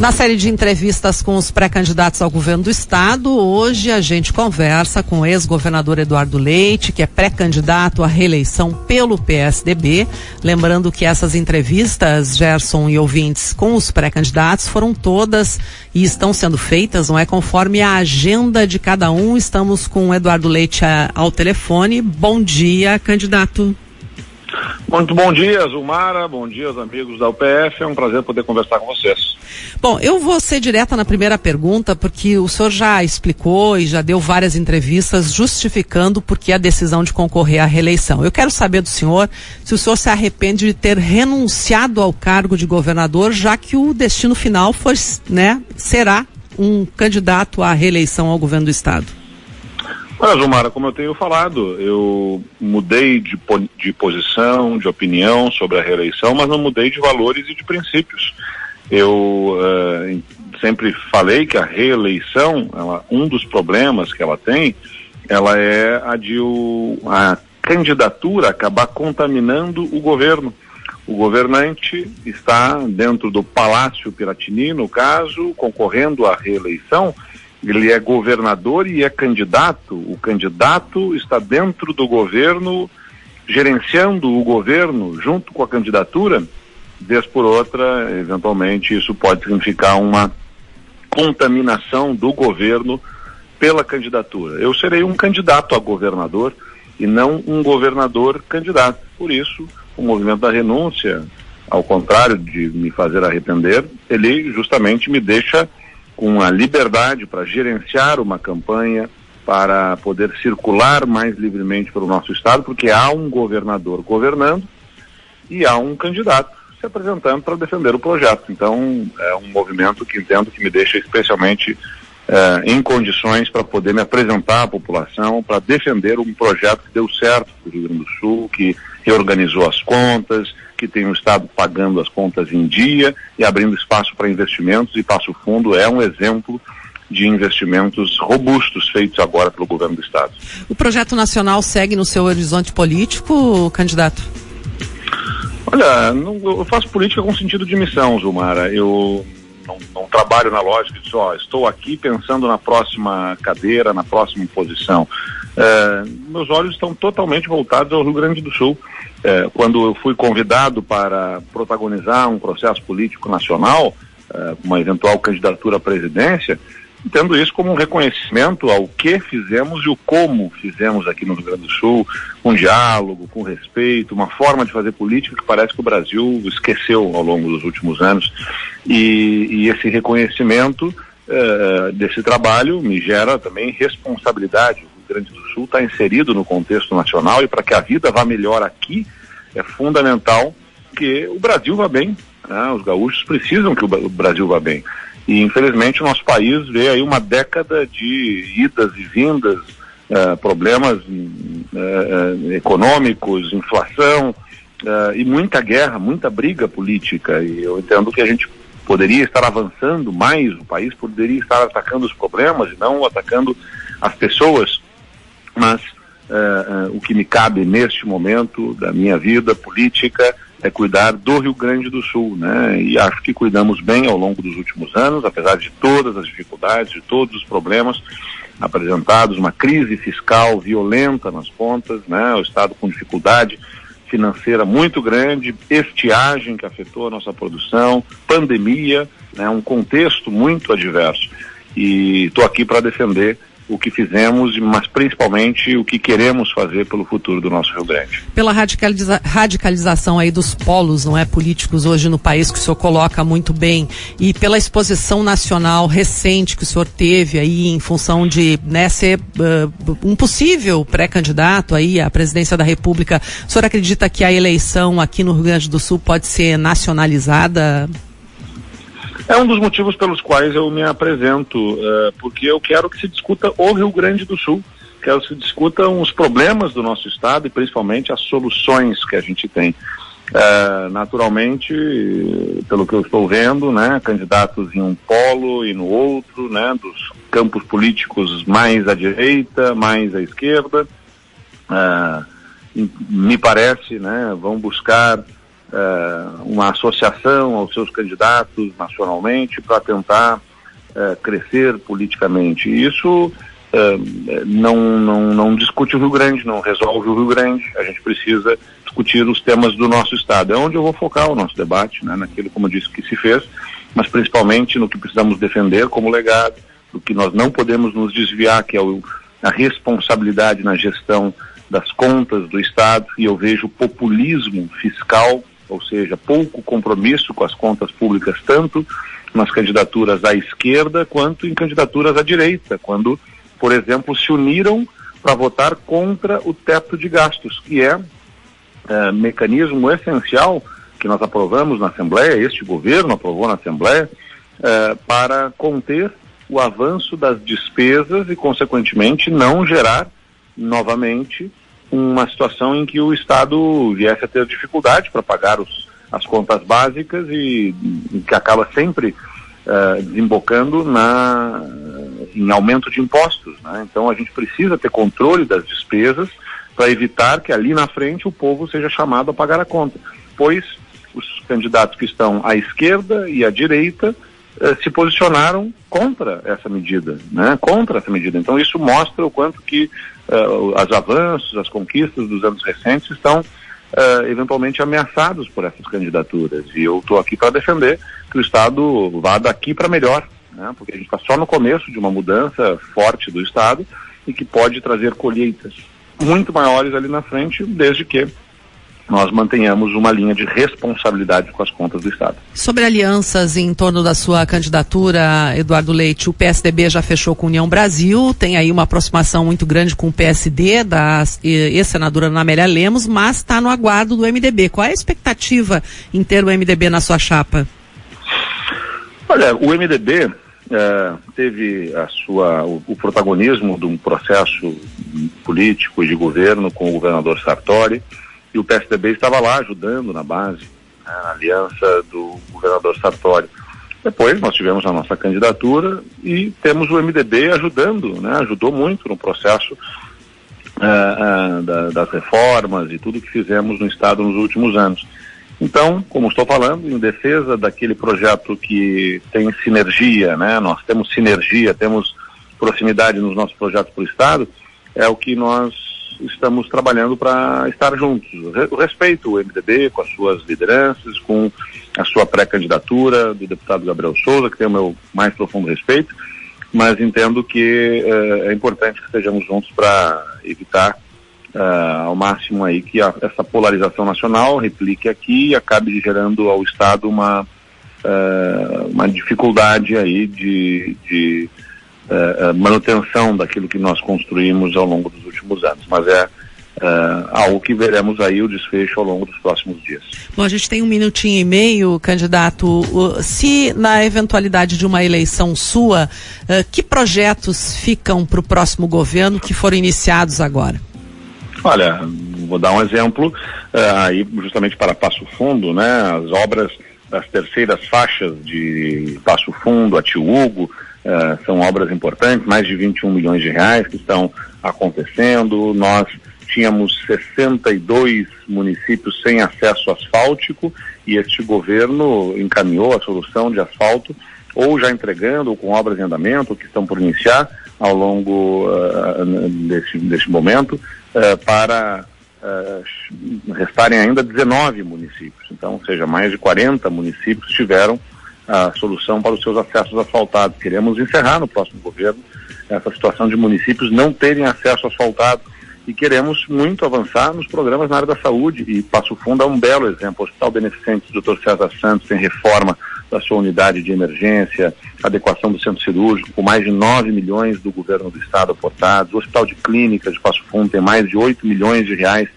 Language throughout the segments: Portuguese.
Na série de entrevistas com os pré-candidatos ao governo do estado, hoje a gente conversa com o ex-governador Eduardo Leite, que é pré-candidato à reeleição pelo PSDB. Lembrando que essas entrevistas, Gerson e ouvintes, com os pré-candidatos foram todas e estão sendo feitas, não é conforme a agenda de cada um. Estamos com o Eduardo Leite a, ao telefone. Bom dia, candidato. Muito bom dia, Zumara. Bom dia, amigos da UPF. É um prazer poder conversar com vocês. Bom, eu vou ser direta na primeira pergunta, porque o senhor já explicou e já deu várias entrevistas justificando por que a decisão de concorrer à reeleição. Eu quero saber do senhor se o senhor se arrepende de ter renunciado ao cargo de governador, já que o destino final foi, né, será um candidato à reeleição ao governo do estado. Olha, Zumara, como eu tenho falado, eu mudei de, de posição, de opinião sobre a reeleição, mas não mudei de valores e de princípios. Eu uh, sempre falei que a reeleição, ela, um dos problemas que ela tem, ela é a de o, a candidatura acabar contaminando o governo. O governante está dentro do Palácio Piratini, no caso, concorrendo à reeleição, ele é governador e é candidato. O candidato está dentro do governo, gerenciando o governo junto com a candidatura. Vez por outra, eventualmente, isso pode significar uma contaminação do governo pela candidatura. Eu serei um candidato a governador e não um governador candidato. Por isso, o movimento da renúncia, ao contrário de me fazer arrepender, ele justamente me deixa com a liberdade para gerenciar uma campanha, para poder circular mais livremente pelo nosso estado, porque há um governador governando e há um candidato se apresentando para defender o projeto. Então, é um movimento que entendo que me deixa especialmente eh, em condições para poder me apresentar à população, para defender um projeto que deu certo para o Rio Grande do Sul, que reorganizou as contas, que tem o Estado pagando as contas em dia e abrindo espaço para investimentos, e Passo Fundo é um exemplo de investimentos robustos feitos agora pelo governo do Estado. O projeto nacional segue no seu horizonte político, candidato? Olha, não, eu faço política com sentido de missão, Zumara. Eu não, não trabalho na lógica de só estou aqui pensando na próxima cadeira, na próxima posição. É, meus olhos estão totalmente voltados ao Rio Grande do Sul. É, quando eu fui convidado para protagonizar um processo político nacional, é, uma eventual candidatura à presidência, entendo isso como um reconhecimento ao que fizemos e o como fizemos aqui no Rio Grande do Sul, com diálogo, com respeito, uma forma de fazer política que parece que o Brasil esqueceu ao longo dos últimos anos. E, e esse reconhecimento uh, desse trabalho me gera também responsabilidade. O Rio Grande do Sul está inserido no contexto nacional e para que a vida vá melhor aqui, é fundamental que o Brasil vá bem. Né? Os gaúchos precisam que o Brasil vá bem. E infelizmente o nosso país vê aí uma década de idas e vindas, uh, problemas uh, econômicos, inflação uh, e muita guerra, muita briga política. E eu entendo que a gente poderia estar avançando mais, o país poderia estar atacando os problemas e não atacando as pessoas. Mas o que me cabe neste momento da minha vida política é cuidar do Rio Grande do Sul, né? E acho que cuidamos bem ao longo dos últimos anos, apesar de todas as dificuldades, de todos os problemas apresentados, uma crise fiscal violenta nas pontas, né? O Estado com dificuldade financeira muito grande, estiagem que afetou a nossa produção, pandemia, né? Um contexto muito adverso. E estou aqui para defender o que fizemos, mas principalmente o que queremos fazer pelo futuro do nosso Rio Grande. Pela radicaliza radicalização aí dos polos, não é, políticos hoje no país que o senhor coloca muito bem e pela exposição nacional recente que o senhor teve aí em função de né, ser uh, um possível pré-candidato aí à presidência da República, o senhor acredita que a eleição aqui no Rio Grande do Sul pode ser nacionalizada? É um dos motivos pelos quais eu me apresento, uh, porque eu quero que se discuta o Rio Grande do Sul, quero que se discutam os problemas do nosso estado e principalmente as soluções que a gente tem. Uh, naturalmente, pelo que eu estou vendo, né, candidatos em um polo e no outro, né, dos campos políticos mais à direita, mais à esquerda, uh, me parece, né, vão buscar uh, uma associação aos seus candidatos nacionalmente para tentar uh, crescer politicamente. Isso uh, não, não, não discute o Rio Grande, não resolve o Rio Grande. A gente precisa discutir os temas do nosso Estado. É onde eu vou focar o nosso debate, né, naquilo, como eu disse, que se fez, mas principalmente no que precisamos defender como legado, do que nós não podemos nos desviar, que é o, a responsabilidade na gestão das contas do Estado, e eu vejo populismo fiscal ou seja, pouco compromisso com as contas públicas, tanto nas candidaturas à esquerda quanto em candidaturas à direita, quando, por exemplo, se uniram para votar contra o teto de gastos, que é, é mecanismo essencial que nós aprovamos na Assembleia, este governo aprovou na Assembleia, é, para conter o avanço das despesas e, consequentemente, não gerar novamente uma situação em que o Estado viesse a ter dificuldade para pagar os, as contas básicas e, e que acaba sempre uh, desembocando na, em aumento de impostos. Né? Então a gente precisa ter controle das despesas para evitar que ali na frente o povo seja chamado a pagar a conta, pois os candidatos que estão à esquerda e à direita uh, se posicionaram contra essa medida, né? contra essa medida. Então isso mostra o quanto que uh, as avanços, as conquistas dos anos recentes estão uh, eventualmente ameaçados por essas candidaturas. E eu estou aqui para defender que o Estado vá daqui para melhor, né? porque a gente está só no começo de uma mudança forte do Estado e que pode trazer colheitas muito maiores ali na frente, desde que nós mantenhamos uma linha de responsabilidade com as contas do Estado. Sobre alianças em torno da sua candidatura, Eduardo Leite, o PSDB já fechou com a União Brasil, tem aí uma aproximação muito grande com o PSD, da ex-senadora Namélia Lemos, mas está no aguardo do MDB. Qual é a expectativa em ter o MDB na sua chapa? Olha, o MDB é, teve a sua, o, o, protagonismo de um processo político e de governo com o governador Sartori, e o PSDB estava lá ajudando na base, né, na aliança do governador Sartori. Depois nós tivemos a nossa candidatura e temos o MDB ajudando, né, ajudou muito no processo uh, uh, da, das reformas e tudo que fizemos no Estado nos últimos anos. Então, como estou falando, em defesa daquele projeto que tem sinergia, né, nós temos sinergia, temos proximidade nos nossos projetos para o Estado, é o que nós estamos trabalhando para estar juntos. Eu respeito o MDB com as suas lideranças, com a sua pré-candidatura do deputado Gabriel Souza, que tem o meu mais profundo respeito, mas entendo que uh, é importante que estejamos juntos para evitar uh, ao máximo aí que a, essa polarização nacional replique aqui e acabe gerando ao Estado uma, uh, uma dificuldade aí de, de manutenção daquilo que nós construímos ao longo dos últimos anos. Mas é Uh, algo que veremos aí o desfecho ao longo dos próximos dias. Bom, a gente tem um minutinho e meio, candidato. Se na eventualidade de uma eleição sua, uh, que projetos ficam para o próximo governo que foram iniciados agora? Olha, vou dar um exemplo uh, aí justamente para Passo Fundo, né? As obras das terceiras faixas de Passo Fundo, a Tio Hugo, Uh, são obras importantes, mais de 21 milhões de reais que estão acontecendo. Nós tínhamos 62 municípios sem acesso asfáltico e este governo encaminhou a solução de asfalto, ou já entregando, ou com obras em andamento, que estão por iniciar ao longo uh, desse, desse momento, uh, para restarem ainda 19 municípios. Então, ou seja, mais de 40 municípios tiveram a solução para os seus acessos asfaltados. Queremos encerrar no próximo governo essa situação de municípios não terem acesso asfaltado e queremos muito avançar nos programas na área da saúde e Passo Fundo é um belo exemplo. O Hospital Beneficente do Dr. César Santos tem reforma da sua unidade de emergência, adequação do centro cirúrgico, com mais de 9 milhões do governo do estado aportados. O Hospital de Clínicas de Passo Fundo tem mais de 8 milhões de reais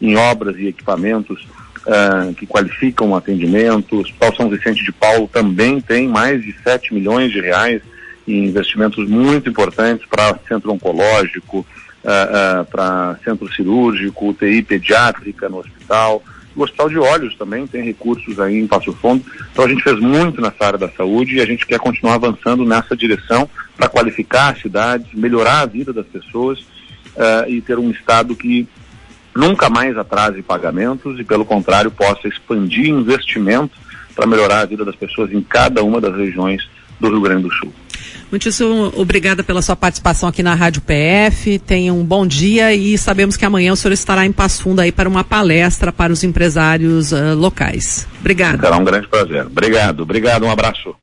em obras e equipamentos uh, que qualificam o atendimento. O Hospital São Vicente de Paulo também tem mais de 7 milhões de reais em investimentos muito importantes para centro oncológico, uh, uh, para centro cirúrgico, UTI pediátrica no hospital. O Hospital de Olhos também tem recursos aí em Passo Fundo. Então a gente fez muito nessa área da saúde e a gente quer continuar avançando nessa direção para qualificar as cidades, melhorar a vida das pessoas uh, e ter um Estado que nunca mais atrase pagamentos e, pelo contrário, possa expandir investimento para melhorar a vida das pessoas em cada uma das regiões do Rio Grande do Sul. Muitíssimo obrigada pela sua participação aqui na Rádio PF. Tenha um bom dia e sabemos que amanhã o senhor estará em Passo Fundo aí para uma palestra para os empresários uh, locais. Obrigada. Será um grande prazer. Obrigado, obrigado, um abraço.